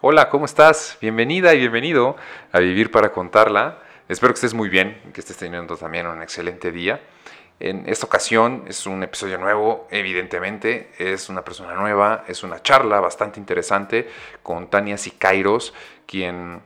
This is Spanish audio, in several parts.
Hola, ¿cómo estás? Bienvenida y bienvenido a Vivir para Contarla. Espero que estés muy bien, que estés teniendo también un excelente día. En esta ocasión es un episodio nuevo, evidentemente, es una persona nueva, es una charla bastante interesante con Tania Sicairos, quien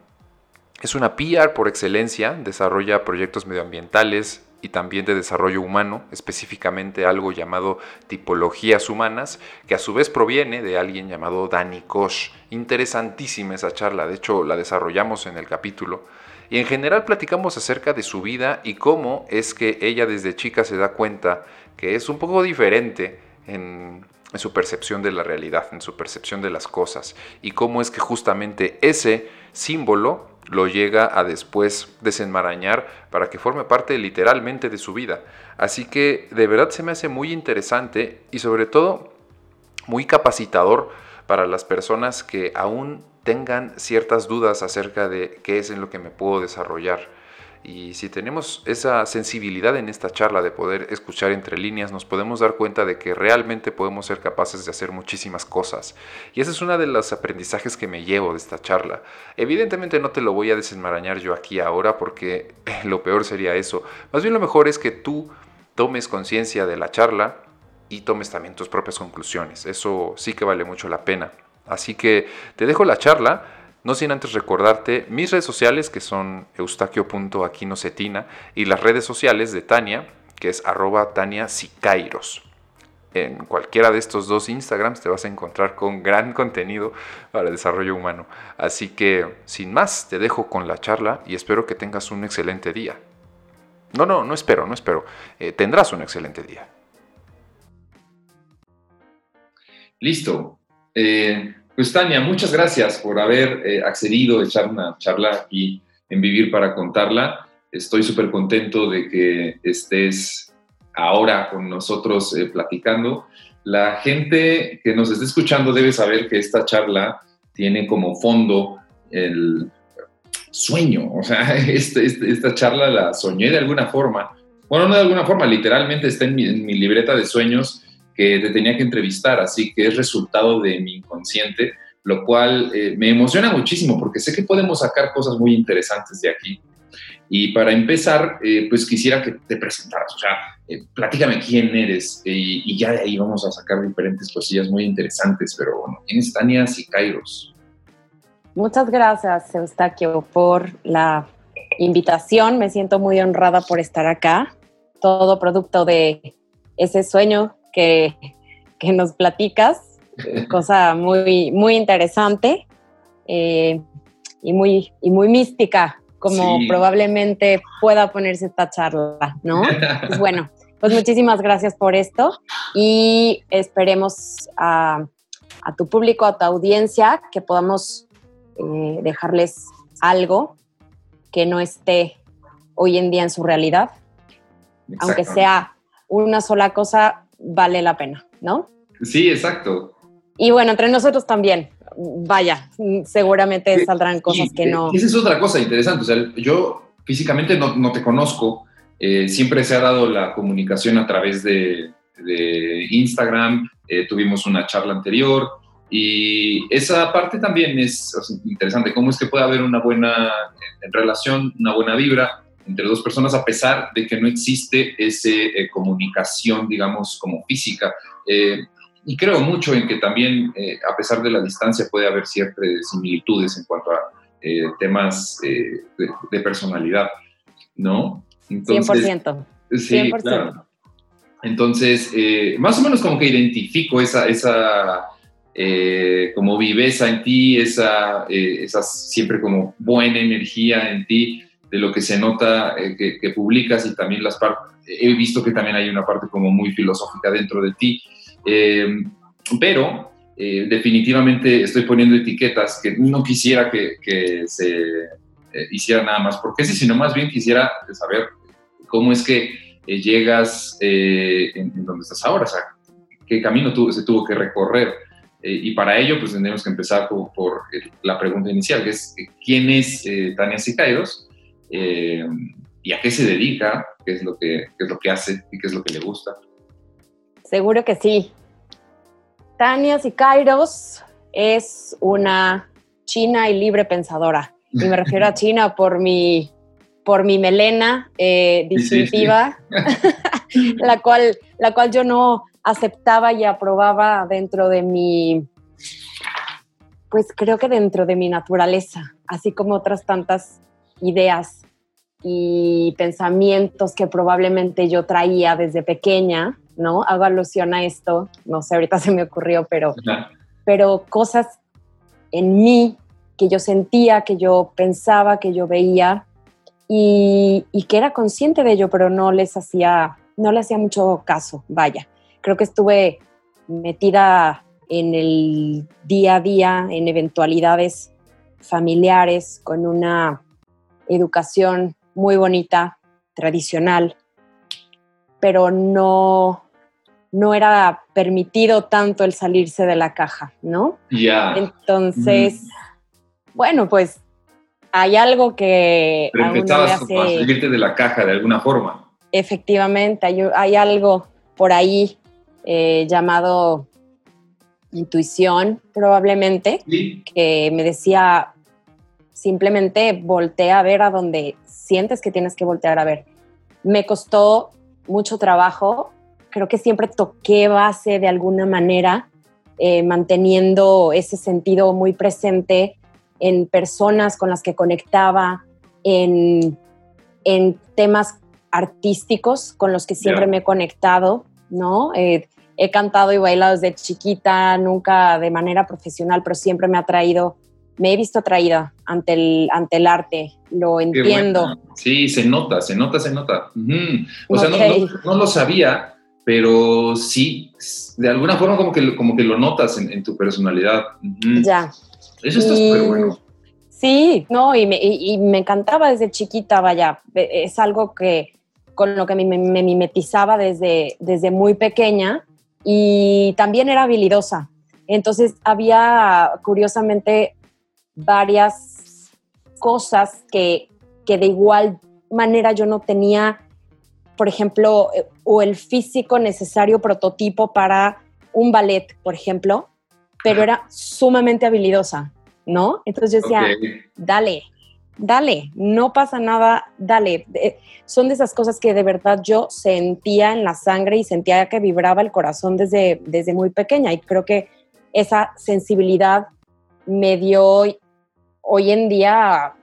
es una PR por excelencia, desarrolla proyectos medioambientales, y también de desarrollo humano, específicamente algo llamado tipologías humanas, que a su vez proviene de alguien llamado Danny Kosh. Interesantísima esa charla, de hecho la desarrollamos en el capítulo. Y en general platicamos acerca de su vida y cómo es que ella desde chica se da cuenta que es un poco diferente en, en su percepción de la realidad, en su percepción de las cosas, y cómo es que justamente ese símbolo lo llega a después desenmarañar para que forme parte literalmente de su vida. Así que de verdad se me hace muy interesante y sobre todo muy capacitador para las personas que aún tengan ciertas dudas acerca de qué es en lo que me puedo desarrollar y si tenemos esa sensibilidad en esta charla de poder escuchar entre líneas, nos podemos dar cuenta de que realmente podemos ser capaces de hacer muchísimas cosas. Y ese es uno de los aprendizajes que me llevo de esta charla. Evidentemente no te lo voy a desenmarañar yo aquí ahora porque lo peor sería eso. Más bien lo mejor es que tú tomes conciencia de la charla y tomes también tus propias conclusiones. Eso sí que vale mucho la pena. Así que te dejo la charla no sin antes recordarte mis redes sociales que son eustaquio.aquinocetina y las redes sociales de Tania, que es arroba Tania Sicairos. En cualquiera de estos dos Instagrams te vas a encontrar con gran contenido para el desarrollo humano. Así que, sin más, te dejo con la charla y espero que tengas un excelente día. No, no, no espero, no espero. Eh, tendrás un excelente día. Listo. Eh, pues Tania, muchas gracias por haber eh, accedido a echar una charla aquí en Vivir para Contarla. Estoy súper contento de que estés ahora con nosotros eh, platicando. La gente que nos está escuchando debe saber que esta charla tiene como fondo el sueño. O sea, este, este, esta charla la soñé de alguna forma. Bueno, no de alguna forma, literalmente está en mi, en mi libreta de sueños que te tenía que entrevistar, así que es resultado de mi inconsciente, lo cual eh, me emociona muchísimo porque sé que podemos sacar cosas muy interesantes de aquí. Y para empezar, eh, pues quisiera que te presentaras, o sea, eh, platícame quién eres y ya de ahí vamos a sacar diferentes cosillas muy interesantes, pero bueno, ¿quién es Tania Sicairos? Muchas gracias, Eustaquio, por la invitación. Me siento muy honrada por estar acá. Todo producto de ese sueño que, nos platicas, cosa muy, muy interesante eh, y, muy, y muy mística, como probablemente pueda ponerse esta charla, ¿no? Pues bueno, pues muchísimas gracias por esto y esperemos a, tu público, a tu audiencia, que podamos eh, dejarles algo que no esté hoy en día en su realidad, aunque sea una sola cosa, vale la pena, ¿no? Sí, exacto. Y bueno, entre nosotros también, vaya, seguramente saldrán cosas que no. Esa es otra cosa interesante. O sea, yo físicamente no, te conozco. Eh, siempre se ha dado la comunicación a través de, Instagram. Eh, tuvimos una charla anterior. Y esa parte también es interesante. ¿Cómo es que puede haber una buena relación, una buena vibra? Entre dos personas a pesar de que no existe esa eh, comunicación, digamos, como física. Eh, y creo mucho en que también, eh, a pesar de la distancia, puede haber ciertas similitudes en cuanto a temas de, personalidad, ¿no? Entonces, 100%. Sí, claro. Entonces, más o menos como que identifico esa, esa como viveza en ti, esa, esa siempre como buena energía en ti, de lo que se nota eh, que, publicas y también las partes, he visto que también hay una parte como muy filosófica dentro de ti, eh, pero eh, definitivamente estoy poniendo etiquetas que no quisiera que, que se hiciera nada más porque sí, sino más bien quisiera saber cómo es que llegas en, donde estás ahora, o sea, qué camino se tuvo que recorrer. y para ello, pues tenemos que empezar por, por, la pregunta inicial, que es, ¿quién es Tania Sicairos? Eh, y a qué se dedica, qué es, lo que, es lo que hace y qué es lo que le gusta. Seguro que sí. Tania Sicairos es una china y libre pensadora. Y me refiero a China por mi, por mi melena eh, distintiva, la, cual, la cual yo no aceptaba y aprobaba dentro de mi, pues creo que dentro de mi naturaleza, así como otras tantas ideas y pensamientos que probablemente yo traía desde pequeña, ¿no? Hago alusión a esto, no sé, ahorita se me ocurrió, pero, pero cosas en mí que yo sentía, que yo pensaba, que yo veía y, y, que era consciente de ello, pero no les hacía, no le hacía mucho caso, vaya. Creo que estuve metida en el día a día, en eventualidades familiares, con una educación muy bonita, tradicional, pero no, no era permitido tanto el salirse de la caja, ¿no? Ya. Entonces, bueno, pues hay algo que... Pero empezabas a salirte de la caja de alguna forma. Efectivamente, hay, hay algo por ahí eh, llamado intuición, probablemente, que me decía, simplemente voltea a ver a donde sientes que tienes que voltear a ver. Me costó mucho trabajo, creo que siempre toqué base de alguna manera, eh, manteniendo ese sentido muy presente en personas con las que conectaba, en, en temas artísticos con los que siempre me he conectado, ¿no? Eh, he cantado y bailado desde chiquita, nunca de manera profesional, pero siempre me ha traído me he visto atraída ante el, ante el arte, lo entiendo. Sí, se nota, se nota, se nota. O sea, no, lo sabía, pero sí, de alguna forma como que, como que lo notas en, tu personalidad. Ya. Eso está súper bueno. Sí, no, y me, y, me, encantaba desde chiquita, vaya, e, es algo que con lo que me, me mimetizaba desde, desde muy pequeña y también era habilidosa. Entonces había, curiosamente, varias cosas que, que de igual manera yo no tenía, por ejemplo, eh, o el físico necesario prototipo para un ballet, por ejemplo, pero era sumamente habilidosa, ¿no? Entonces yo decía, dale, dale, no pasa nada, dale. Son de esas cosas que de verdad yo sentía en la sangre y sentía que vibraba el corazón desde, desde muy pequeña y creo que esa sensibilidad me dio hoy en día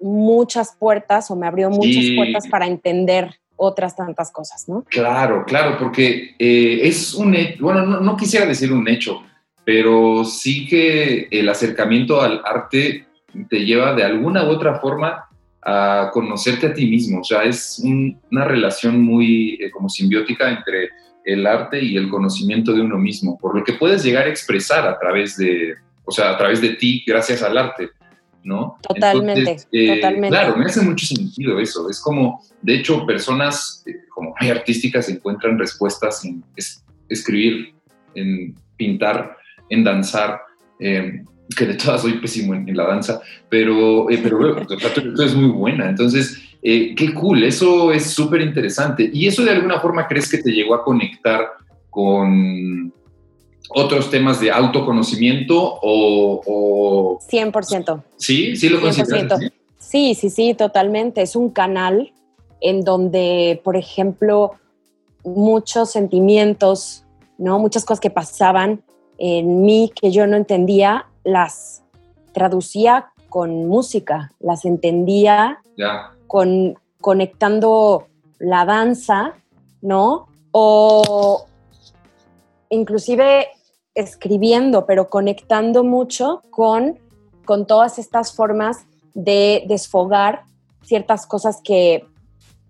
muchas puertas o me abrió muchas puertas para entender otras tantas cosas, ¿no? Claro, claro, porque eh, es un hecho, bueno, no, quisiera decir un hecho, pero sí que el acercamiento al arte te lleva de alguna u otra forma a conocerte a ti mismo, o sea, es una relación muy eh, como simbiótica entre el arte y el conocimiento de uno mismo, por lo que puedes llegar a expresar a través de, o sea, a través de ti gracias al arte. ¿No? Totalmente, eh, totalmente. Claro, me hace mucho sentido eso. Es como, de hecho, personas eh, como muy artísticas encuentran respuestas en escribir, en pintar, en danzar. Eh, que de todas soy pésimo en, la danza, pero, pero tú es muy buena. Entonces, qué cool, eso es súper interesante. ¿Y eso de alguna forma crees que te llegó a conectar con, otros temas de autoconocimiento o... 100%. Sí, sí lo consideras. Sí, sí, sí, totalmente. Es un canal en donde, por ejemplo, muchos sentimientos, ¿no? Muchas cosas que pasaban en mí que yo no entendía, las traducía con música, las entendía con conectando la danza, ¿no? O inclusive escribiendo, pero conectando mucho con, con todas estas formas de desfogar ciertas cosas que,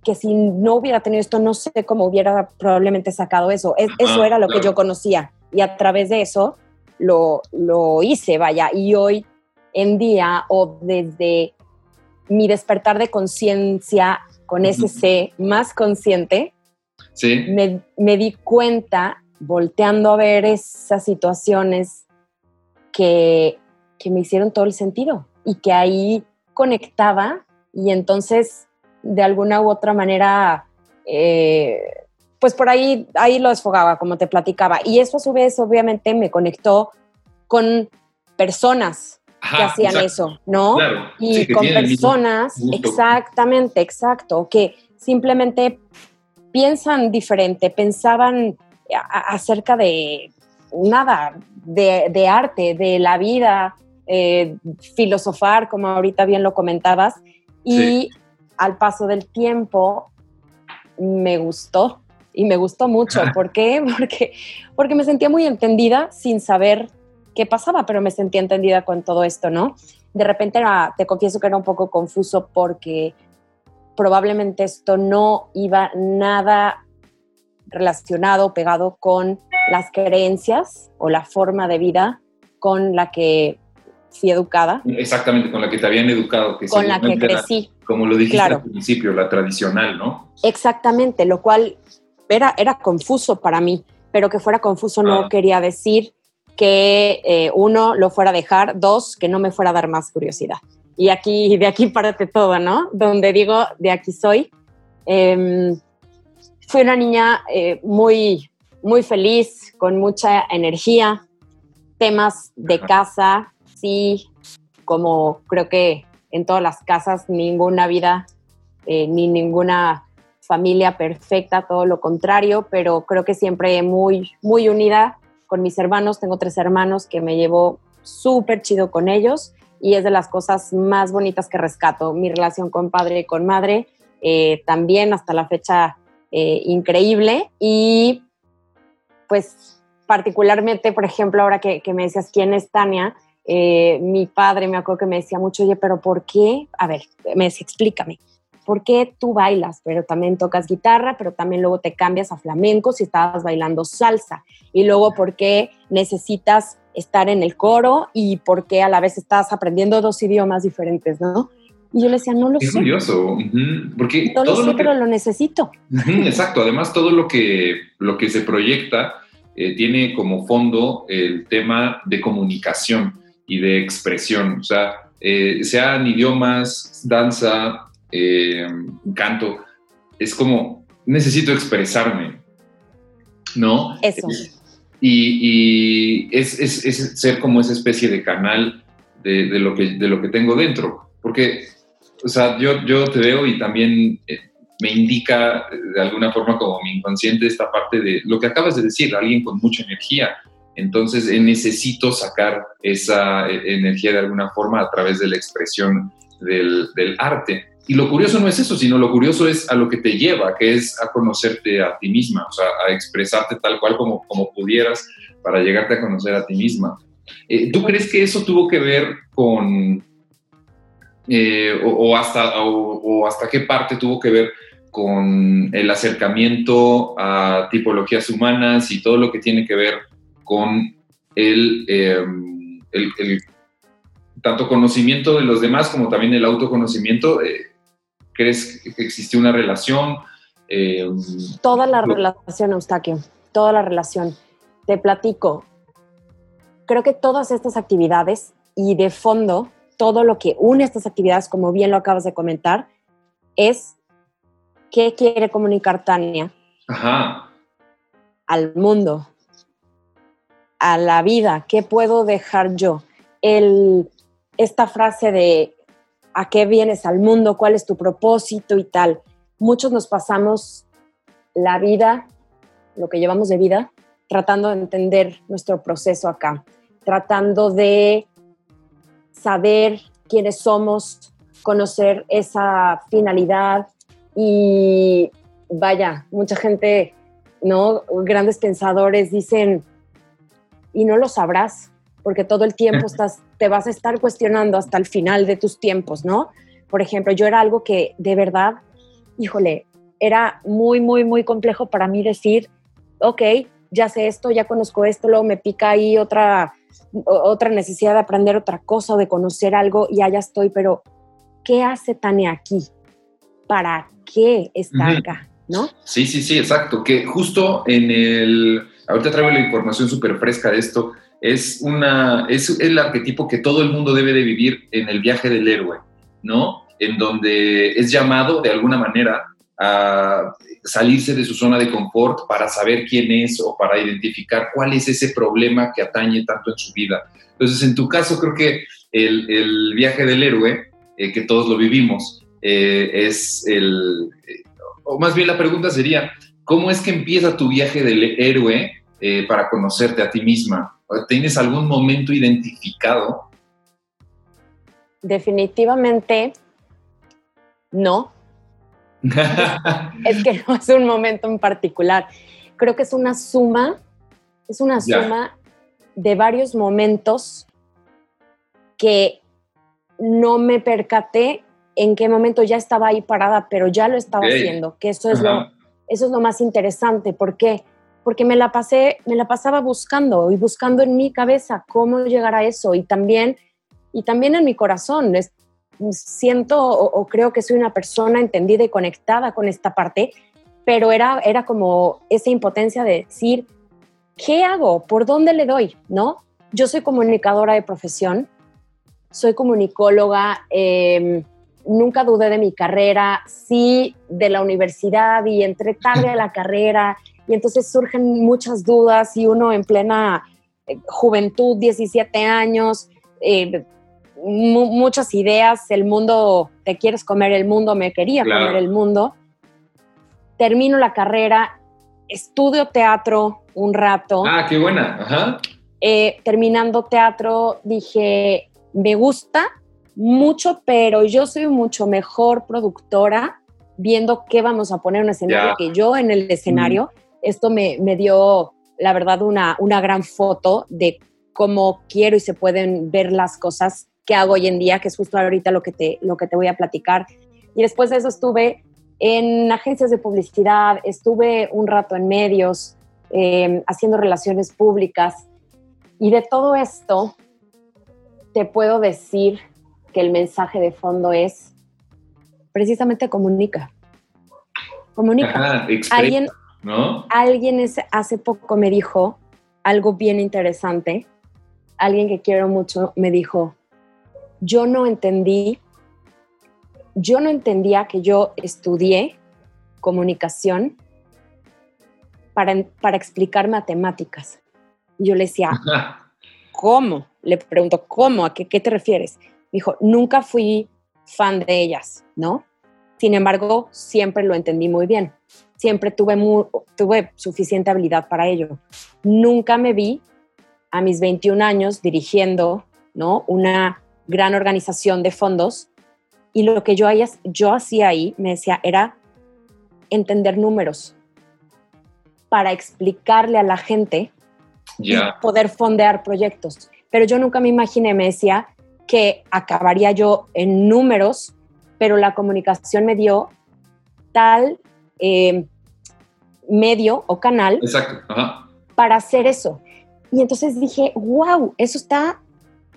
que si no hubiera tenido esto, no sé cómo hubiera probablemente sacado eso. eso era lo que yo conocía y a través de eso lo, lo hice, vaya. Y hoy en día o desde mi despertar de conciencia con ese C más consciente, sí. me, me di cuenta volteando a ver esas situaciones que, me hicieron todo el sentido y que ahí conectaba y entonces de alguna u otra manera, eh, pues por ahí, ahí lo desfogaba, como te platicaba. Y eso a su vez obviamente me conectó con personas que hacían eso, ¿no? y con personas, exactamente, exacto, que simplemente piensan diferente, pensaban acerca de nada, de, arte, de la vida, eh, filosofar, como ahorita bien lo comentabas, y al paso del tiempo me gustó y me gustó mucho. ¿Por qué? Porque, porque me sentía muy entendida sin saber qué pasaba, pero me sentía entendida con todo esto, ¿no? De repente te confieso que era un poco confuso porque probablemente esto no iba nada relacionado, pegado con las creencias o la forma de vida con la que fui educada. Exactamente, con la que te habían educado. Que con la que crecí. como lo dijiste al principio, la tradicional, ¿no? Exactamente, lo cual era, era confuso para mí, pero que fuera confuso no quería decir que eh, uno lo fuera a dejar, dos, que no me fuera a dar más curiosidad. Y aquí, de aquí parte todo, ¿no? Donde digo, de aquí soy. Em, fui una niña eh, muy, muy feliz, con mucha energía, temas de casa, sí, como creo que en todas las casas, ninguna vida eh, ni ninguna familia perfecta, todo lo contrario, pero creo que siempre muy, muy unida con mis hermanos. Tengo tres hermanos que me llevo súper chido con ellos y es de las cosas más bonitas que rescato. Mi relación con padre y con madre eh, también hasta la fecha eh, increíble y pues particularmente, por ejemplo, ahora que, me decías quién es Tania, eh, mi padre me acuerdo que me decía mucho, oye, pero ¿por qué? A ver, me decía, explícame. ¿Por qué tú bailas, pero también tocas guitarra, pero también luego te cambias a flamenco si estabas bailando salsa? Y luego, ¿por qué necesitas estar en el coro y por qué a la vez estás aprendiendo dos idiomas diferentes, ¿no? Y yo le decía, no lo sé. Es curioso, porque... No lo sé, pero lo necesito. exacto, además todo lo que, lo que se proyecta eh, tiene como fondo el tema de comunicación y de expresión, o sea, eh, sean idiomas, danza, eh, canto, es como, necesito expresarme, ¿no? Eso. Y, es, es, ser como esa especie de canal de, de, lo que, de lo que tengo dentro, porque, o sea, yo, yo te veo y también eh, me indica de alguna forma como mi inconsciente esta parte de lo que acabas de decir, alguien con mucha energía. Entonces eh, necesito sacar esa energía de alguna forma a través de la expresión del, del arte. Y lo curioso no es eso, sino lo curioso es a lo que te lleva, que es a conocerte a ti misma, o sea, a expresarte tal cual como, como pudieras para llegarte a conocer a ti misma. Eh, ¿Tú crees que eso tuvo que ver con, eh, o, hasta, o, hasta qué parte tuvo que ver con el acercamiento a tipologías humanas y todo lo que tiene que ver con el, em, el, tanto conocimiento de los demás como también el autoconocimiento? Eh, ¿Crees que existe una relación? Eh, toda la relación, Eustaquio, toda la relación. Te platico. Creo que todas estas actividades y de fondo, todo lo que une estas actividades, como bien lo acabas de comentar, es qué quiere comunicar Tania al mundo, a la vida, qué puedo dejar yo. El, esta frase de a qué vienes al mundo, cuál es tu propósito y tal. Muchos nos pasamos la vida, lo que llevamos de vida, tratando de entender nuestro proceso acá, tratando de saber quiénes somos, conocer esa finalidad y vaya, mucha gente, ¿no? Grandes pensadores dicen, y no lo sabrás, porque todo el tiempo estás, te vas a estar cuestionando hasta el final de tus tiempos, ¿no? Por ejemplo, yo era algo que de verdad, híjole, era muy, muy, muy complejo para mí decir, ok, ya sé esto, ya conozco esto, luego me pica ahí otra, otra necesidad de aprender otra cosa o de conocer algo y allá estoy, pero ¿qué hace Tania aquí? ¿Para qué está acá? ¿No? Sí, sí, sí, exacto. Que justo en el. Ahorita traigo la información súper fresca de esto es, una, es el arquetipo que todo el mundo debe de vivir en el viaje del héroe, ¿no? En donde es llamado de alguna manera a salirse de su zona de confort para saber quién es o para identificar cuál es ese problema que atañe tanto en su vida. Entonces, en tu caso, creo que el, viaje del héroe, eh, que todos lo vivimos, eh, es el, o más bien la pregunta sería, ¿cómo es que empieza tu viaje del héroe para conocerte a ti misma? ¿Tienes algún momento identificado? Definitivamente no. es que no es un momento en particular. Creo que es una suma, es una suma de varios momentos que no me percaté en qué momento ya estaba ahí parada, pero ya lo estaba haciendo, que eso es, lo, eso es lo más interesante. ¿Por qué? Porque me la, pasé, me la pasaba buscando y buscando en mi cabeza cómo llegar a eso y también, y también en mi corazón. Es, siento o, creo que soy una persona entendida y conectada con esta parte, pero era, era como esa impotencia de decir, ¿qué hago? ¿Por dónde le doy? ¿No? Yo soy comunicadora de profesión, soy comunicóloga, em, nunca dudé de mi carrera, sí de la universidad y entré tarde a la carrera y entonces surgen muchas dudas y uno en plena eh, juventud, 17 años, eh, muchas ideas, el mundo, te quieres comer el mundo, me quería comer el mundo. Termino la carrera, estudio teatro un rato. Ah, qué buena. Eh, terminando teatro, dije, me gusta mucho, pero yo soy mucho mejor productora viendo qué vamos a poner en un escenario que yo en el escenario. Esto me, me, dio, la verdad, una, una gran foto de cómo quiero y se pueden ver las cosas que hago hoy en día, que es justo ahorita lo que te, lo que te voy a platicar. Y después de eso estuve en agencias de publicidad, estuve un rato en medios, em, haciendo relaciones públicas. Y de todo esto, te puedo decir que el mensaje de fondo es precisamente comunica. Comunica. alguien ¿no? alguien hace poco me dijo algo bien interesante. Alguien que quiero mucho me dijo, yo no entendí, yo no entendía que yo estudié comunicación para, para explicar matemáticas. Y yo le decía, ¿cómo? Le pregunto, ¿cómo? ¿A qué, qué te refieres? Me dijo, nunca fui fan de ellas, ¿no? Sin embargo, siempre lo entendí muy bien. Siempre tuve, tuve suficiente habilidad para ello. Nunca me vi a mis 21 años dirigiendo, ¿no? Una gran organización de fondos y lo que yo, yo hacía ahí, me decía, era entender números para explicarle a la gente y poder fondear proyectos. Pero yo nunca me imaginé, me decía, que acabaría yo en números, pero la comunicación me dio tal eh, medio o canal para hacer eso. Y entonces dije, wow, eso está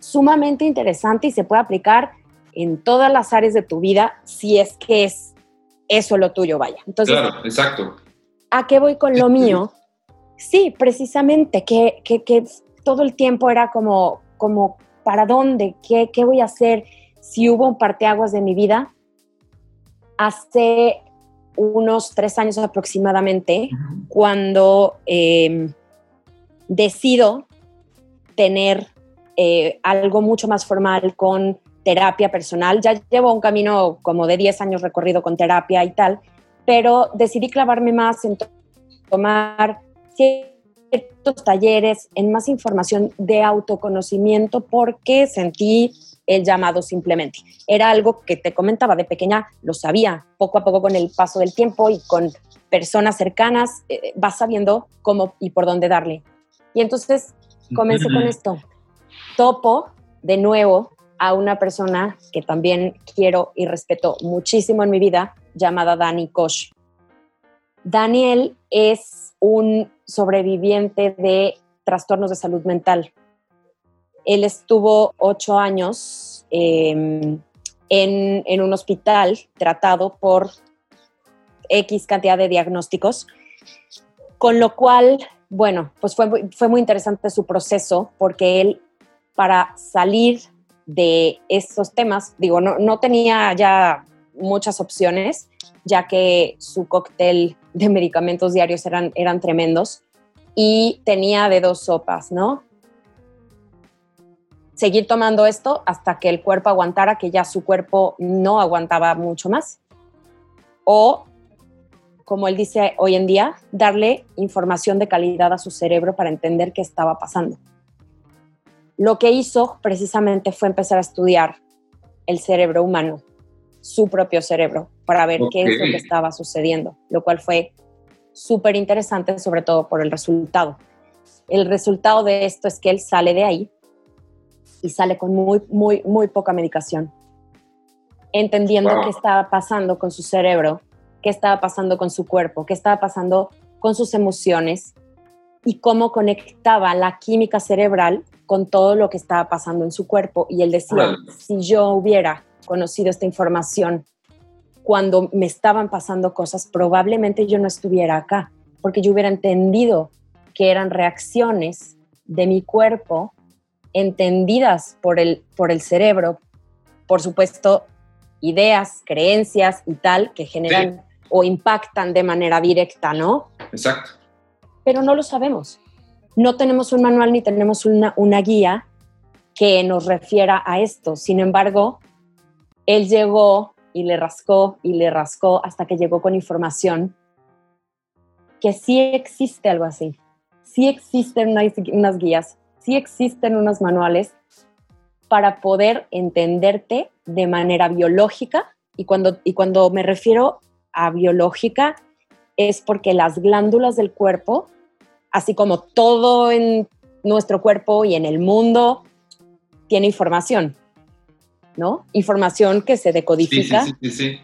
sumamente interesante y se puede aplicar en todas las áreas de tu vida si es que es eso lo tuyo, vaya. Entonces, claro, exacto. ¿A qué voy con lo mío? Sí, precisamente, que, que, todo el tiempo era como, como ¿para dónde? ¿Qué, ¿Qué voy a hacer? Si hubo un parteaguas de mi vida, hace unos tres años aproximadamente, cuando em, decido tener eh, algo mucho más formal con terapia personal. Ya llevo un camino como de 10 años recorrido con terapia y tal, pero decidí clavarme más en tomar ciertos talleres, en más información de autoconocimiento porque sentí el llamado simplemente. Era algo que te comentaba de pequeña, lo sabía, poco a poco con el paso del tiempo y con personas cercanas, eh, vas sabiendo cómo y por dónde darle. Y entonces comencé con esto topo de nuevo a una persona que también quiero y respeto muchísimo en mi vida, llamada Dani Kosh. Daniel es un sobreviviente de trastornos de salud mental. Él estuvo ocho años em, en, en, un hospital tratado por X cantidad de diagnósticos, con lo cual, bueno, pues fue, fue muy interesante su proceso porque él para salir de estos temas. Digo, no, no tenía ya muchas opciones, ya que su cóctel de medicamentos diarios eran, eran tremendos y tenía de dos sopas, ¿no? seguir tomando esto hasta que el cuerpo aguantara, que ya su cuerpo no aguantaba mucho más. O, como él dice hoy en día, darle información de calidad a su cerebro para entender qué estaba pasando. Lo que hizo precisamente fue empezar a estudiar el cerebro humano, su propio cerebro, para ver qué es lo que estaba sucediendo, lo cual fue súper interesante, sobre todo por el resultado. El resultado de esto es que él sale de ahí y sale con muy, muy, muy poca medicación, entendiendo qué estaba pasando con su cerebro, qué estaba pasando con su cuerpo, qué estaba pasando con sus emociones y cómo conectaba la química cerebral con todo lo que estaba pasando en su cuerpo. Y él decía, si yo hubiera conocido esta información cuando me estaban pasando cosas, probablemente yo no estuviera acá, porque yo hubiera entendido que eran reacciones de mi cuerpo entendidas por el, por el cerebro, por supuesto, ideas, creencias y tal que generan o impactan de manera directa, ¿no? Exacto. Pero no lo sabemos. No tenemos un manual ni tenemos una, una guía que nos refiera a esto. Sin embargo, él llegó y le rascó y le rascó hasta que llegó con información que sí existe algo así. Sí existen unas, guías, sí existen unos manuales para poder entenderte de manera biológica y cuando, y cuando me refiero a biológica es porque las glándulas del cuerpo, así como todo en nuestro cuerpo y en el mundo, tiene información, ¿no? Información que se decodifica. Sí, sí, sí.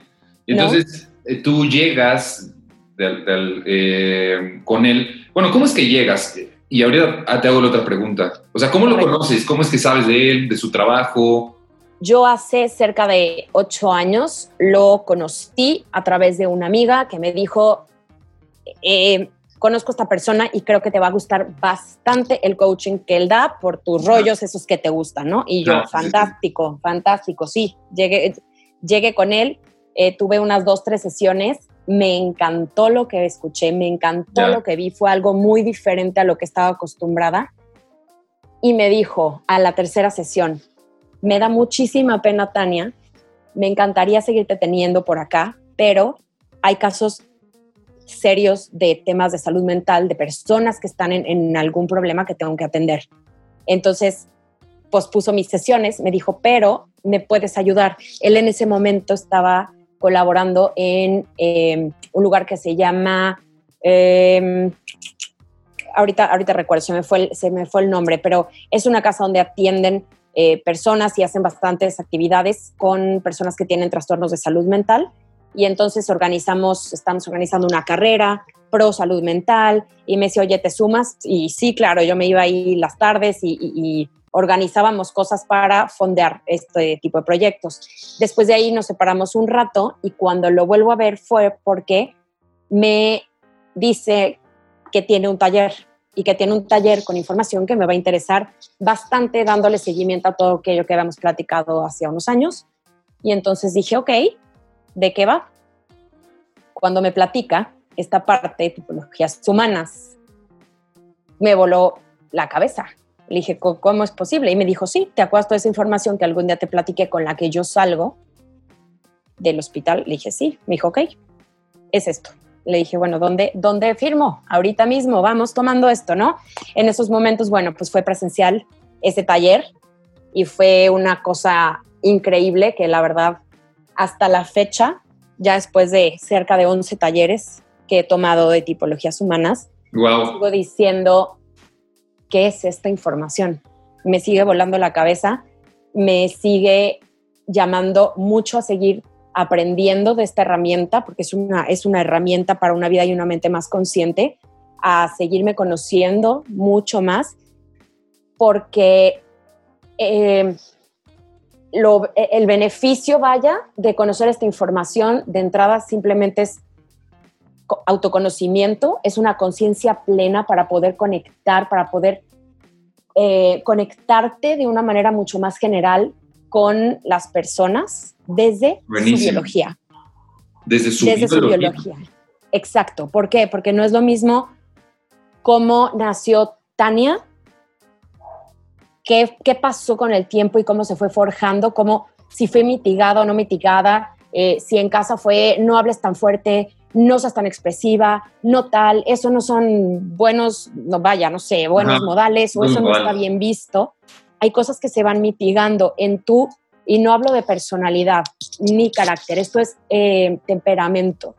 Entonces, eh, tú llegas eh, con él. Bueno, ¿cómo es que llegas? Y ahorita ah, te hago la otra pregunta. O sea, ¿cómo lo conoces? ¿Cómo es que sabes de él, de su trabajo? Yo hace cerca de ocho años lo conocí a través de una amiga que me dijo, eh, conozco a esta persona y creo que te va a gustar bastante el coaching que él da por tus rollos, esos que te gustan, ¿no? Y yo, fantástico, fantástico, sí. Llegué, llegué con él, eh, tuve unas dos, tres sesiones me encantó lo que escuché, me encantó lo que vi, fue algo muy diferente a lo que estaba acostumbrada. Y me dijo a la tercera sesión, me da muchísima pena, Tania, me encantaría seguirte teniendo por acá, pero hay casos serios de temas de salud mental, de personas que están en, en algún problema que tengo que atender. Entonces, pospuso mis sesiones, me dijo, pero me puedes ayudar. Él en ese momento estaba colaborando en em, un lugar que se llama, em, ahorita, ahorita recuerdo, se me, fue el, se me fue el nombre, pero es una casa donde atienden eh, personas y hacen bastantes actividades con personas que tienen trastornos de salud mental. Y entonces organizamos, estamos organizando una carrera pro salud mental y me decía, oye, ¿te sumas? Y sí, claro, yo me iba ahí las tardes y organizábamos cosas para fondear este tipo de proyectos. Después de ahí nos separamos un rato y cuando lo vuelvo a ver fue porque me dice que tiene un taller y que tiene un taller con información que me va a interesar bastante dándole seguimiento a todo aquello que habíamos platicado hace unos años. Y entonces dije, ok, ¿de qué va? Cuando me platica esta parte de tipologías humanas, me voló la cabeza. Le dije, ¿cómo es posible? Y me dijo, sí, ¿te acuerdas toda esa información que algún día te platiqué con la que yo salgo del hospital? Le dije, sí. Me dijo, ok, es esto. Le dije, bueno, ¿dónde, ¿dónde firmo? Ahorita mismo, vamos tomando esto, ¿no? En esos momentos, bueno, pues fue presencial ese taller y fue una cosa increíble que la verdad, hasta la fecha, ya después de cerca de 11 talleres que he tomado de tipologías humanas, wow. sigo diciendo, ¿qué es esta información? Me sigue volando la cabeza, me sigue llamando mucho a seguir aprendiendo de esta herramienta, porque es una, es una herramienta para una vida y una mente más consciente, a seguirme conociendo mucho más, porque eh, el beneficio, vaya, de conocer esta información de entrada simplemente es autoconocimiento, es una conciencia plena para poder conectar, para poder eh, conectarte de una manera mucho más general con las personas desde su biología. Desde su, biología. Exacto. ¿Por qué? Porque no es lo mismo cómo nació Tania qué, qué pasó con el tiempo y cómo se fue forjando, cómo si fue mitigada o no mitigada, eh, si en casa fue no hables tan fuerte, no seas tan expresiva, no tal, eso no son buenos, no vaya, no sé, buenos modales o eso no está bien visto. Hay cosas que se van mitigando en tú, y no hablo de personalidad ni carácter, esto es eh, temperamento,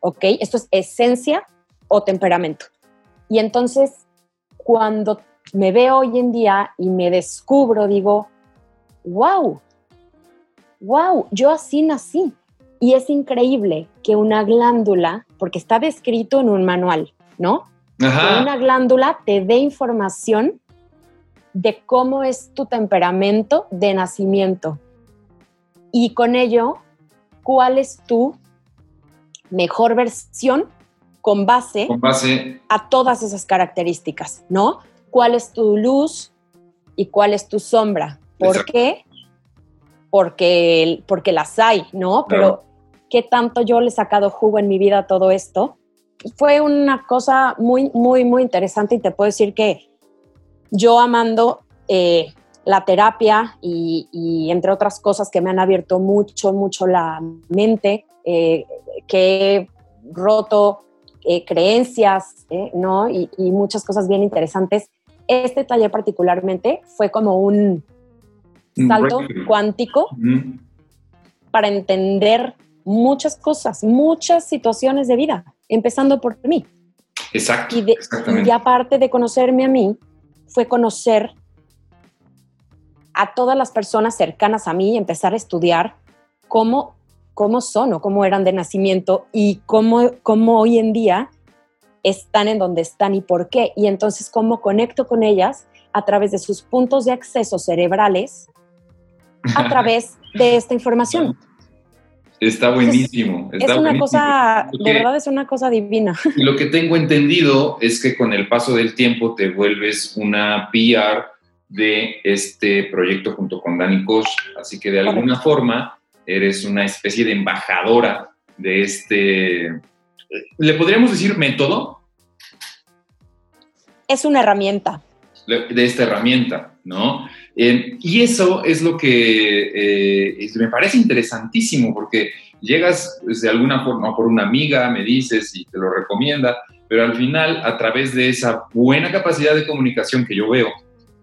¿ok? Esto es esencia o temperamento. Y entonces, cuando me veo hoy en día y me descubro, digo, wow, wow, yo así nací. Y es increíble que una glándula, porque está descrito en un manual, ¿no? Que una glándula te dé información de cómo es tu temperamento de nacimiento. Y con ello, cuál es tu mejor versión con base, a todas esas características, ¿no? ¿Cuál es tu luz y cuál es tu sombra? ¿Por qué? Porque, porque las hay, ¿no? Pero qué tanto yo le he sacado jugo en mi vida a todo esto. Fue una cosa muy, muy, muy interesante y te puedo decir que yo amando eh, la terapia y, entre otras cosas que me han abierto mucho, mucho la mente, eh, que he roto eh, creencias, ¿no? Y, muchas cosas bien interesantes. Este taller particularmente fue como un salto cuántico para entender muchas cosas, muchas situaciones de vida, empezando por mí. Exacto. Y, y aparte de conocerme a mí, fue conocer a todas las personas cercanas a mí y empezar a estudiar cómo, cómo son o cómo eran de nacimiento y cómo, cómo hoy en día están en donde están y por qué. Y entonces cómo conecto con ellas a través de sus puntos de acceso cerebrales, a través de esta información. Está buenísimo. es una cosa, de verdad es una cosa divina. lo que tengo entendido es que con el paso del tiempo te vuelves una PR de este proyecto junto con Dani Koch, así que de alguna forma eres una especie de embajadora de este, ¿le podríamos decir método? Es una herramienta. De esta herramienta, ¿no? Eh, y eso es lo que eh, me parece interesantísimo, porque llegas pues, de alguna forma por una amiga, me dices y te lo recomienda, pero al final, a través de esa buena capacidad de comunicación que yo veo,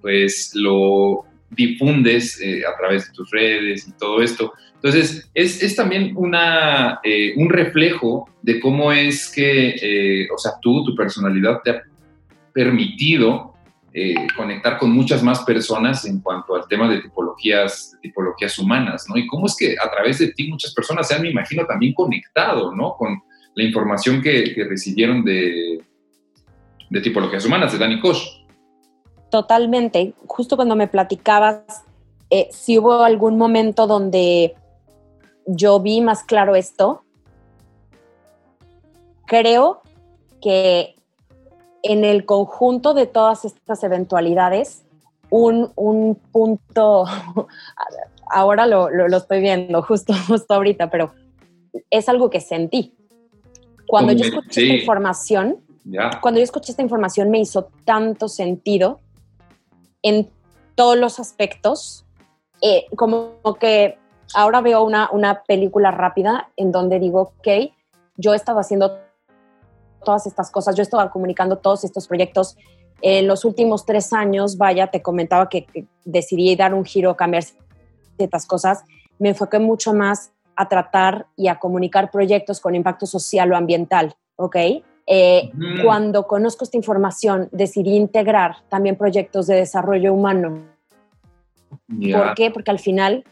pues lo difundes eh, a través de tus redes y todo esto. Entonces, es, es también una, un reflejo de cómo es que, o sea, tú, tu personalidad te ha permitido eh, conectar con muchas más personas en cuanto al tema de tipologías, tipologías humanas, ¿no? Y cómo es que a través de ti muchas personas se han, me imagino, también conectado, ¿no? Con la información que, recibieron de, de, tipologías humanas, de Dani Koch. Totalmente. Justo cuando me platicabas, eh, si hubo algún momento donde yo vi más claro esto, creo que en el conjunto de todas estas eventualidades, un, punto, ahora lo, estoy viendo justo, justo ahorita, pero es algo que sentí. Cuando yo escuché esta información, cuando yo escuché esta información me hizo tanto sentido en todos los aspectos, eh, como que ahora veo una, una película rápida en donde digo, ok, yo he estado haciendo todas estas cosas. Yo estaba comunicando todos estos proyectos. En los últimos tres años, vaya, te comentaba que, decidí dar un giro, cambiar ciertas cosas. Me enfoqué mucho más a tratar y a comunicar proyectos con impacto social o ambiental, ¿ok? Eh, cuando conozco esta información, decidí integrar también proyectos de desarrollo humano. ¿Por qué? Porque al final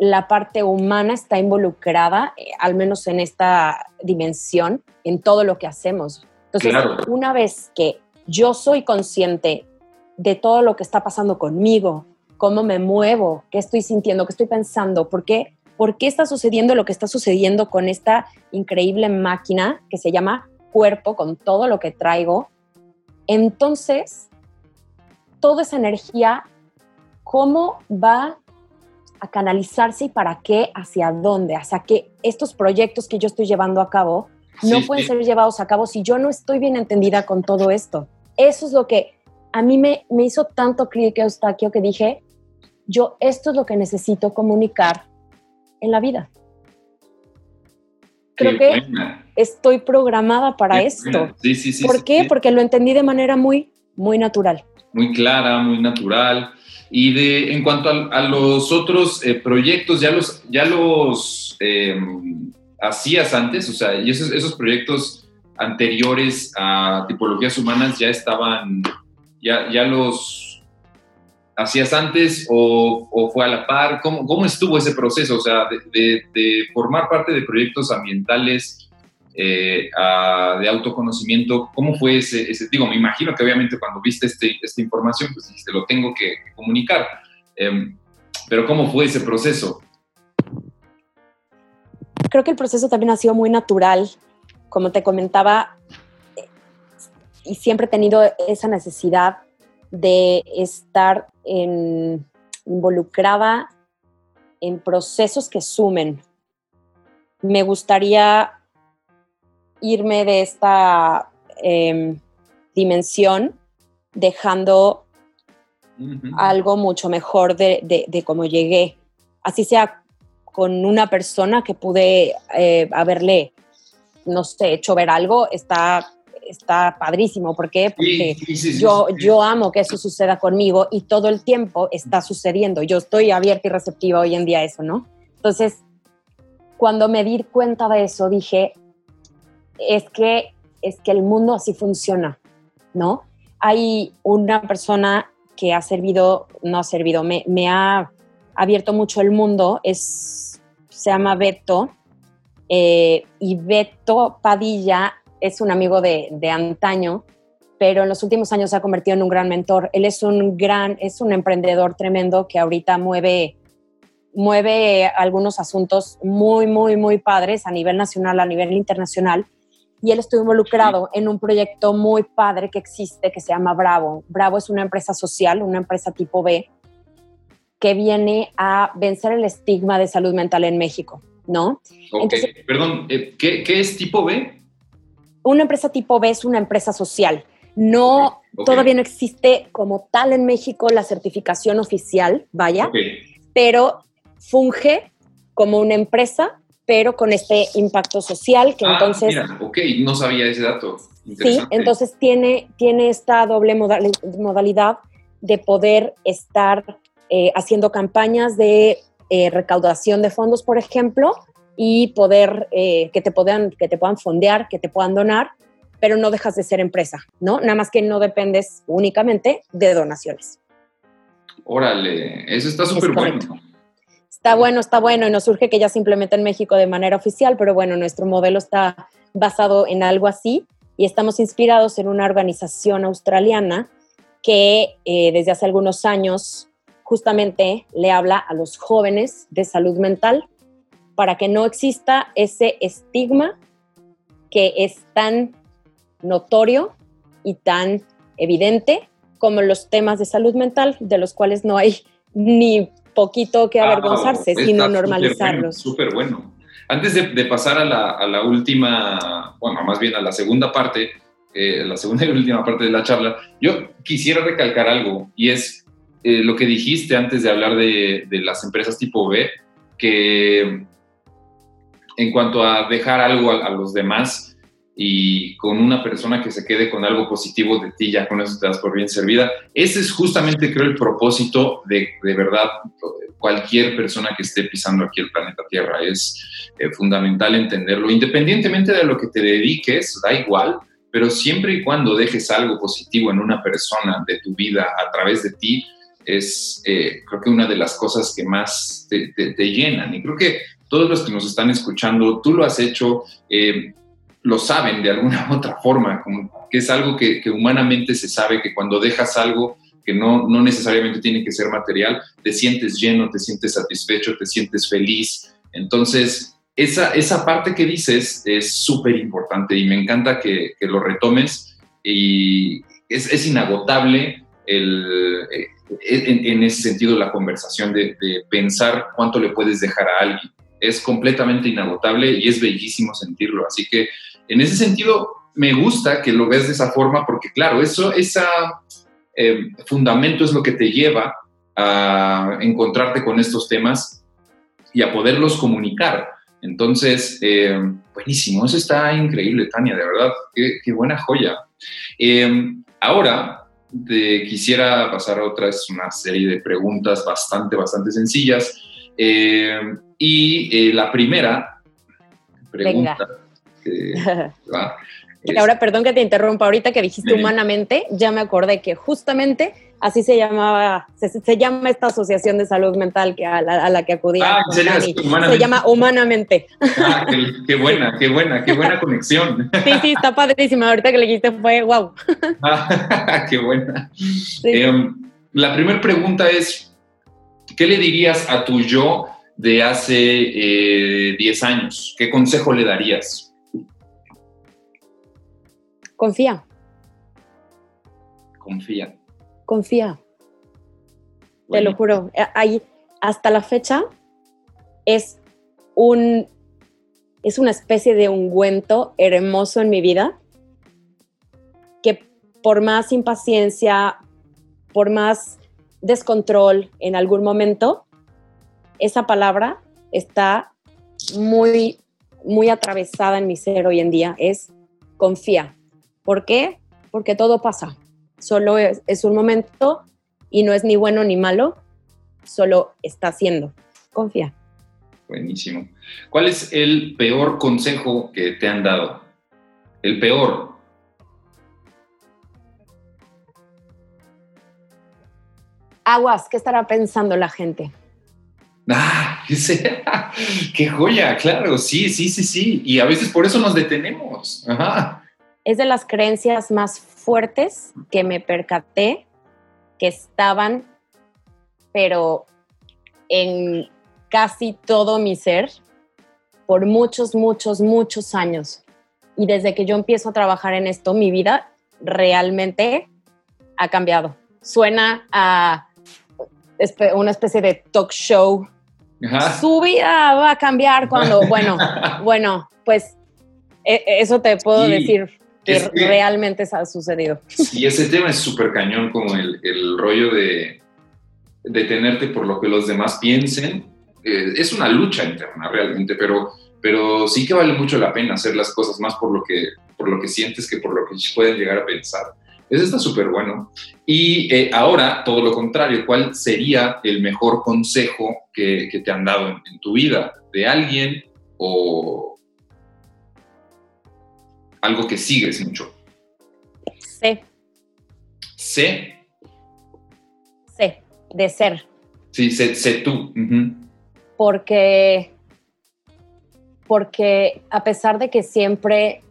la parte humana está involucrada, eh, al menos en esta dimensión, en todo lo que hacemos. Entonces, una vez que yo soy consciente de todo lo que está pasando conmigo, cómo me muevo, qué estoy sintiendo, qué estoy pensando, por qué, por qué está sucediendo lo que está sucediendo con esta increíble máquina que se llama cuerpo, con todo lo que traigo, entonces, toda esa energía, ¿cómo va a canalizarse y para qué, hacia dónde, hacia que estos proyectos que yo estoy llevando a cabo no pueden ser llevados a cabo si yo no estoy bien entendida con todo esto. Eso es lo que a mí me, me hizo tanto clic Eustaquio que dije, yo esto es lo que necesito comunicar en la vida. Creo que estoy programada para esto. Sí, sí, sí. ¿Por qué? Porque lo entendí de manera muy, muy natural. Muy clara, muy natural. Y de, en cuanto a, los otros eh, proyectos, ya los, ya los em, hacías antes, o sea, y esos, esos proyectos anteriores a tipologías humanas ya estaban, ya, ya los hacías antes o, fue a la par? ¿Cómo, ¿Cómo, estuvo ese proceso? O sea, de, formar parte de proyectos ambientales eh, de autoconocimiento, ¿cómo fue ese, Digo, me imagino que obviamente cuando viste este, esta información, pues dijiste, lo tengo que, comunicar. Em, pero ¿cómo fue ese proceso? Creo que el proceso también ha sido muy natural. Como te comentaba, eh, y siempre he tenido esa necesidad de estar involucrada en procesos que sumen. Me gustaría irme de esta em, dimensión dejando algo mucho mejor de, de, cómo llegué. Así sea con una persona que pude eh, haberle, no sé, hecho ver algo, está está padrísimo. ¿Por qué? Porque yo, yo amo que eso suceda conmigo y todo el tiempo está sucediendo. Yo estoy abierta y receptiva hoy en día a eso, ¿no? Entonces, cuando me di cuenta de eso, dije, es que, es que el mundo así funciona, ¿no? Hay una persona que ha servido, no ha servido, me, me ha abierto mucho el mundo, es, se llama Beto, eh, y Beto Padilla es un amigo de, antaño, pero en los últimos años se ha convertido en un gran mentor. Él es un gran, es un emprendedor tremendo que ahorita mueve, mueve algunos asuntos muy, muy, muy padres a nivel nacional, a nivel internacional. Y él estuvo involucrado en un proyecto muy padre que existe que se llama Bravo. Bravo es una empresa social, una empresa tipo B, que viene a vencer el estigma de salud mental en México, ¿no? Ok, perdón, eh, ¿qué, ¿qué es tipo B? Una empresa tipo B es una empresa social. No, todavía no existe como tal en México la certificación oficial, vaya, pero funge como una empresa, pero con este impacto social que ah, entonces... Mira, ok, no sabía ese dato. Sí, entonces tiene, tiene esta doble modalidad de poder estar eh, haciendo campañas de eh, recaudación de fondos, por ejemplo, y poder eh, que, te puedan, que te puedan fondear, que te puedan donar, pero no dejas de ser empresa, ¿no? Nada más que no dependes únicamente de donaciones. Órale, eso está súper bueno. Está bueno, está bueno y nos surge que ya simplemente en México de manera oficial, pero bueno, nuestro modelo está basado en algo así y estamos inspirados en una organización australiana que eh, desde hace algunos años justamente le habla a los jóvenes de salud mental para que no exista ese estigma que es tan notorio y tan evidente como los temas de salud mental, de los cuales no hay ni poquito que ah, avergonzarse, sino normalizarlos. Súper bueno, Antes de, pasar a la, última, bueno, más bien a la segunda parte, eh, la segunda y última parte de la charla, yo quisiera recalcar algo y es eh, lo que dijiste antes de hablar de, de las empresas tipo B, que en cuanto a dejar algo a, los demás y con una persona que se quede con algo positivo de ti, ya con eso te das por bien servida. Ese es justamente, creo, el propósito de, de verdad cualquier persona que esté pisando aquí el planeta Tierra. Es eh, fundamental entenderlo, independientemente de lo que te dediques, da igual, pero siempre y cuando dejes algo positivo en una persona de tu vida a través de ti, es eh, creo que una de las cosas que más te, te, te, llenan. Y creo que todos los que nos están escuchando, tú lo has hecho, eh, lo saben de alguna u otra forma, como que es algo que, humanamente se sabe que cuando dejas algo que no, no necesariamente tiene que ser material, te sientes lleno, te sientes satisfecho, te sientes feliz. Entonces, esa, esa parte que dices es súper importante y me encanta que, lo retomes y es, es inagotable el, eh, en, ese sentido la conversación de, de, pensar cuánto le puedes dejar a alguien es completamente inagotable y es bellísimo sentirlo. Así que en ese sentido me gusta que lo veas de esa forma porque claro, eso, esa, eh, fundamento es lo que te lleva a encontrarte con estos temas y a poderlos comunicar. Entonces, eh, buenísimo, eso está increíble, Tania, de verdad, qué, buena joya. Eh, ahora, quisiera pasar a otra, una serie de preguntas bastante, bastante sencillas. Y la primera pregunta que va, Ahora, perdón que te interrumpa, ahorita que dijiste humanamente, ya me acordé que justamente así se llamaba, se, llama esta asociación de salud mental que a, la, que acudía. Ah, se llama Humanamente. Ah, qué, buena, qué buena, qué buena conexión. Sí, sí, está padrísima. Ahorita que le dijiste fue wow. Ah, qué buena. Em, la primera pregunta es, ¿qué le dirías a tu yo de hace 10 eh, años? ¿Qué consejo le darías? Confía. Confía. Confía. Te lo juro. Ahí, hasta la fecha es un es una especie de ungüento hermoso en mi vida que por más impaciencia, por más descontrol en algún momento, esa palabra está muy, muy atravesada en mi ser hoy en día. Es confía. ¿Por qué? Porque todo pasa. Solo es, un momento y no es ni bueno ni malo, solo está haciendo. Confía. Buenísimo. ¿Cuál es el peor consejo que te han dado? El peor. Aguas, ¿qué estará pensando la gente? Ah, qué joya, claro, sí, sí, sí, sí. Y a veces por eso nos detenemos. Es de las creencias más fuertes que me percaté que estaban, pero en casi todo mi ser, por muchos, muchos, muchos años. Y desde que yo empiezo a trabajar en esto, mi vida realmente ha cambiado. Suena a una especie de talk show. Su vida va a cambiar cuando, bueno, bueno, pues e, eso te puedo decir que, realmente ha sucedido. Y ese tema es súper cañón, como el, el rollo de detenerte por lo que los demás piensen. Eh, es una lucha interna realmente, pero, pero sí que vale mucho la pena hacer las cosas más por lo que, por lo que sientes que por lo que pueden llegar a pensar. Eso está súper bueno. Y eh, ahora, todo lo contrario, ¿cuál sería el mejor consejo que, que te han dado en, en, tu vida? ¿De alguien o, algo que sigues mucho? Sé. Sé. Sé, de ser. Sí, sé, tú. Porque, porque a pesar de que siempre,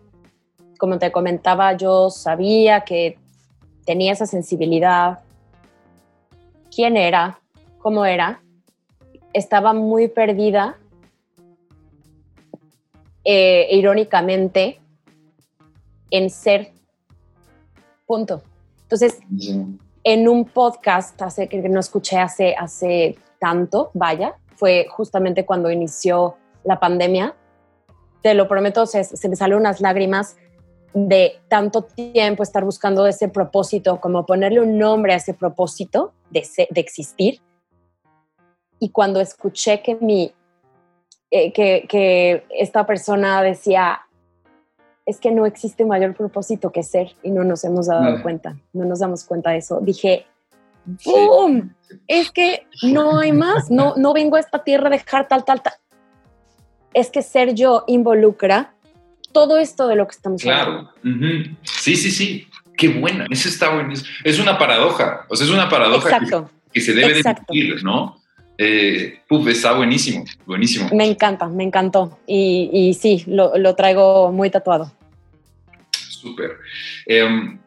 como te comentaba, yo sabía que tenía esa sensibilidad, quién era, cómo era, estaba muy perdida. Eh, irónicamente, en ser. Punto. Entonces, en un podcast hace, que no escuché hace, hace tanto, vaya, fue justamente cuando inició la pandemia. Te lo prometo, se, se me salen unas lágrimas de tanto tiempo estar buscando ese propósito, como ponerle un nombre a ese propósito de, de existir. Y cuando escuché que, mi, eh, que, que esta persona decía, es que no existe mayor propósito que ser y no nos hemos dado cuenta, no nos damos cuenta de eso. Dije, ¡boom! Es que no hay más, no, no vengo a esta tierra a dejar tal, tal, tal. Es que ser yo involucra todo esto de lo que estamos hablando. Claro, sí, sí, sí, qué buena, eso está bueno, es una paradoja, o sea, es una paradoja que, se debe de vivir, ¿no? Eh, está buenísimo, buenísimo. Me encanta, me encantó. Y, y sí, lo, lo, traigo muy tatuado. Súper. Em,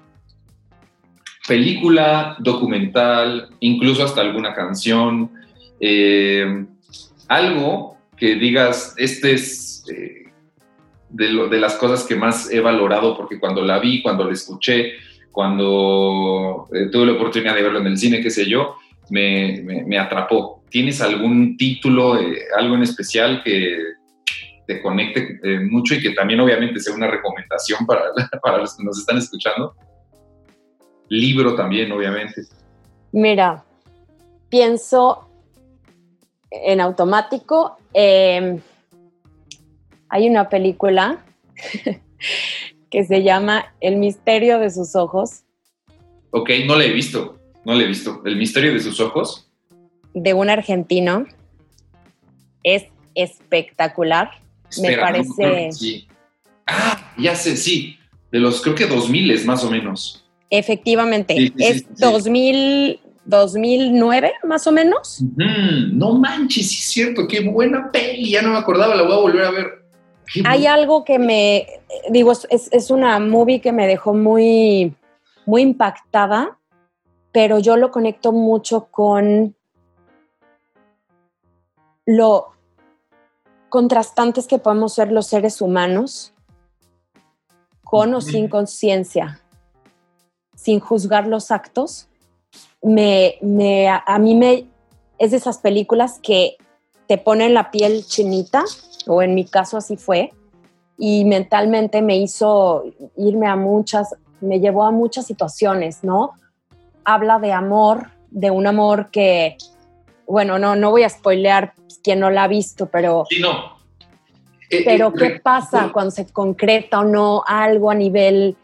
película, documental, incluso hasta alguna canción, em, algo que digas, este es de, las cosas que más he valorado porque cuando la vi, cuando la escuché, cuando eh, tuve la oportunidad de verlo en el cine, qué sé yo, me, me, atrapó. ¿Tienes algún título, eh, algo en especial que te conecte eh, mucho y que también obviamente sea una recomendación para, para los que nos están escuchando? libro también, obviamente. Mira, pienso en automático. Em, hay una película que se llama El misterio de sus ojos. Ok, no la he visto, no la he visto. El misterio de sus ojos. De un argentino. Es espectacular. Me parece... sí. Ah, ya sé, sí. De los, creo que 2000 es más o menos. Efectivamente. es 2000, 2009, más o menos. no manches, sí es cierto. Qué buena peli. Ya no me acordaba, la voy a volver a ver. Hay algo que me, digo, es, es, una movie que me dejó muy, muy impactada, pero yo lo conecto mucho con lo contrastantes que podemos ser los seres humanos, con o sin conciencia, sin juzgar los actos. Me, me, a mí me, es de esas películas que te ponen la piel chinita o en mi caso así fue, y mentalmente me hizo irme a muchas, me llevó a muchas situaciones, ¿no? Habla de amor, de un amor que, bueno, no, no voy a spoilear quien no la ha visto, pero... Sí, no. Eh, pero eh, ¿qué pasa cuando se concreta o no algo a nivel,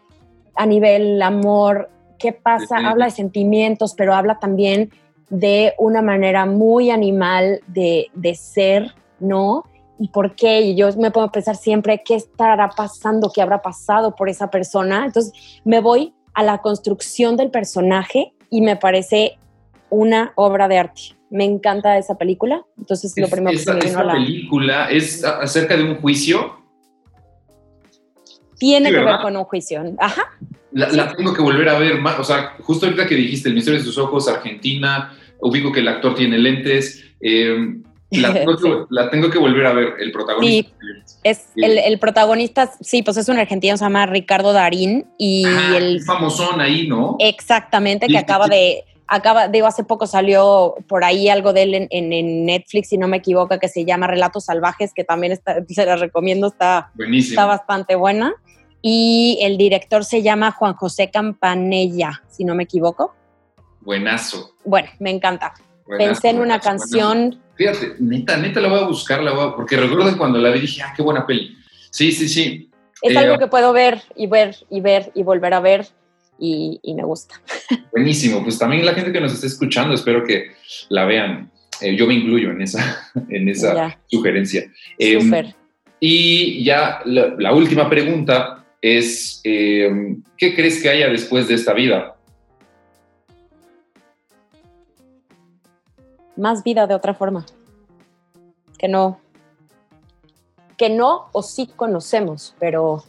a nivel amor? ¿Qué pasa? Habla de sentimientos, pero habla también de una manera muy animal de, de ser, ¿no? Y por qué, y yo me puedo pensar siempre qué estará pasando, qué habrá pasado por esa persona. Entonces me voy a la construcción del personaje y me parece una obra de arte. Me encanta esa película. Entonces lo primero que me vino a la... película es acerca de un juicio. Tiene que ver con un juicio. Ajá. La, tengo que volver a ver más. O sea, justo ahorita que dijiste El misterio de sus ojos, Argentina, ubico que el actor tiene lentes. Eh, la tengo, que, volver a ver, el protagonista. Sí, es El, protagonista, sí, pues es un argentino, se llama Ricardo Darín y el... famosón ahí, ¿no? Exactamente, que acaba de, acaba, digo, hace poco salió por ahí algo de él en, Netflix, si no me equivoco, que se llama Relatos Salvajes, que también está, se la recomiendo, está, está bastante buena. Y el director se llama Juan José Campanella, si no me equivoco. Buenazo. Bueno, me encanta. Pensé en una canción... Fíjate, neta, neta la voy a buscar, la voy porque recuerdo cuando la vi dije, ah, qué buena peli. Sí, sí, sí. Es eh, algo que puedo ver y ver y ver y volver a ver y, me gusta. Buenísimo, pues también la gente que nos está escuchando, espero que la vean. Eh, yo me incluyo en esa, en esa sugerencia. Em, y ya la, última pregunta es, ¿qué crees que haya después de esta vida? Más vida de otra forma, que no, que no o sí conocemos, pero,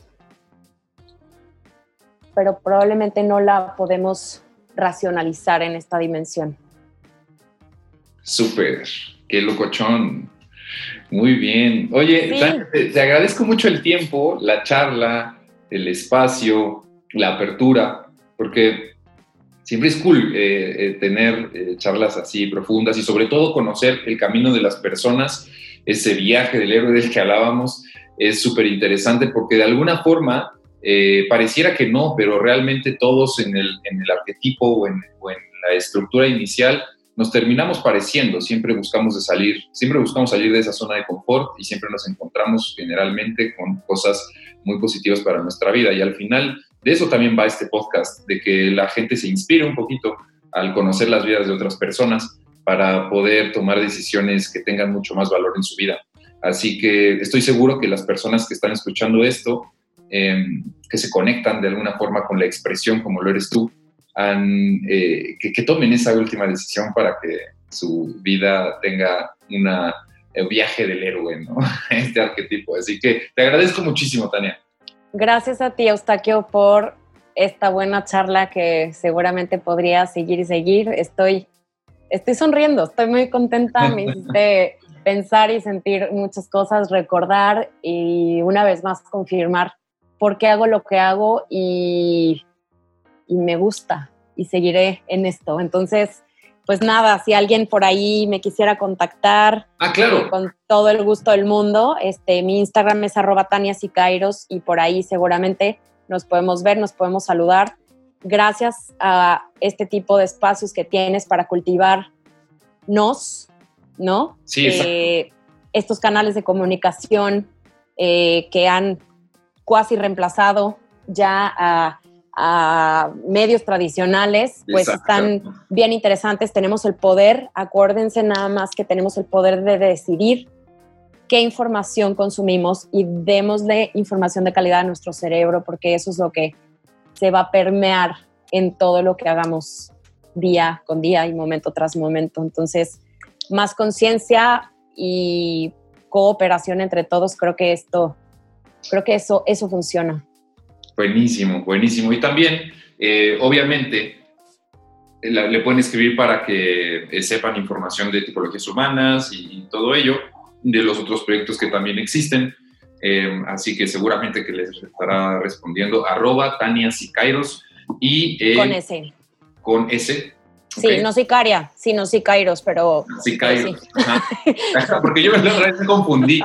pero probablemente no la podemos racionalizar en esta dimensión. Súper, qué locochón. Muy bien. Oye, te, agradezco mucho el tiempo, la charla, el espacio, la apertura, porque siempre es cool eh, eh, tener eh, charlas así profundas y sobre todo conocer el camino de las personas, ese viaje del héroe del que hablábamos, es súper interesante porque de alguna forma pareciera que no, pero realmente todos en el, en el arquetipo o en, o en, la estructura inicial nos terminamos pareciendo, siempre buscamos de salir, siempre buscamos salir de esa zona de confort y siempre nos encontramos generalmente con cosas muy positivas para nuestra vida. Y al final de eso también va este podcast, de que la gente se inspire un poquito al conocer las vidas de otras personas para poder tomar decisiones que tengan mucho más valor en su vida. Así que estoy seguro que las personas que están escuchando esto, em, que se conectan de alguna forma con la expresión como lo eres tú, eh, que, tomen esa última decisión para que su vida tenga un viaje del héroe. Este arquetipo. Así que te agradezco muchísimo, Tania. Gracias a ti, Eustaquio, por esta buena charla que seguramente podría seguir y seguir. Estoy, estoy sonriendo, estoy muy contenta, me hiciste pensar y sentir muchas cosas, recordar y una vez más confirmar por qué hago lo que hago y, y me gusta y seguiré en esto. Entonces, pues nada, si alguien por ahí me quisiera contactar, ah, claro. con todo el gusto del mundo, este, mi Instagram es arroba Tania y por ahí seguramente nos podemos ver, nos podemos saludar. gracias a este tipo de espacios que tienes para cultivar nos, ¿no? Sí, eh, estos canales de comunicación eh, que han cuasi reemplazado ya a, medios tradicionales, pues están bien interesantes. Tenemos el poder, acuérdense nada más que tenemos el poder de decidir qué información consumimos y démosle información de calidad a nuestro cerebro, porque eso es lo que se va a permear en todo lo que hagamos día con día y momento tras momento. Entonces, más conciencia y cooperación entre todos, creo que esto, creo que eso, eso funciona. Buenísimo, buenísimo. Y también, eh, obviamente, le pueden escribir para que eh, sepan información de tipologías humanas y, todo ello, de los otros proyectos que también existen. Eh, así que seguramente que les estará respondiendo arroba Tania Sicairos y... con ese. Con ese, Sí, no sicaria, sí, no sicairos, pero... Sicairos, porque yo me confundí.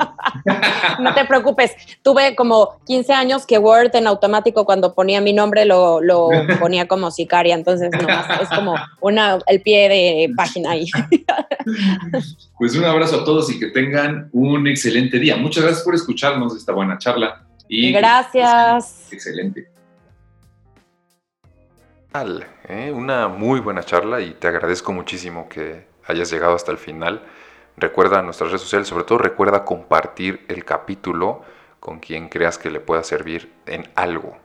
no te preocupes, tuve como 15 años que Word en automático cuando ponía mi nombre lo, lo ponía como sicaria, entonces es como una, el pie de página ahí. pues un abrazo a todos y que tengan un excelente día. Muchas gracias por escucharnos esta buena charla. Y gracias. Excelente. ¿Eh? Una muy buena charla y te agradezco muchísimo que hayas llegado hasta el final. Recuerda nuestras redes sociales, sobre todo recuerda compartir el capítulo con quien creas que le pueda servir en algo.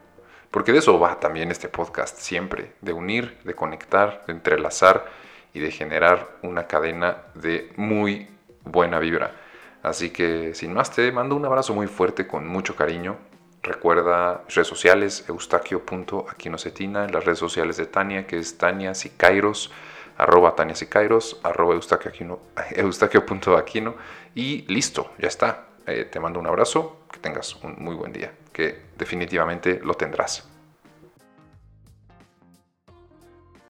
Porque de eso va también este podcast siempre, de unir, de conectar, de entrelazar y de generar una cadena de muy buena vibra. Así que sin más te mando un abrazo muy fuerte con mucho cariño Recuerda redes sociales, eustaquio.aquinocetina, las redes sociales de Tania, que es Tania Sicairos, arroba Tania Sicairos, arroba eustaquio.aquino. Y listo, ya está. Eh, te mando un abrazo, que tengas un muy buen día, que definitivamente lo tendrás.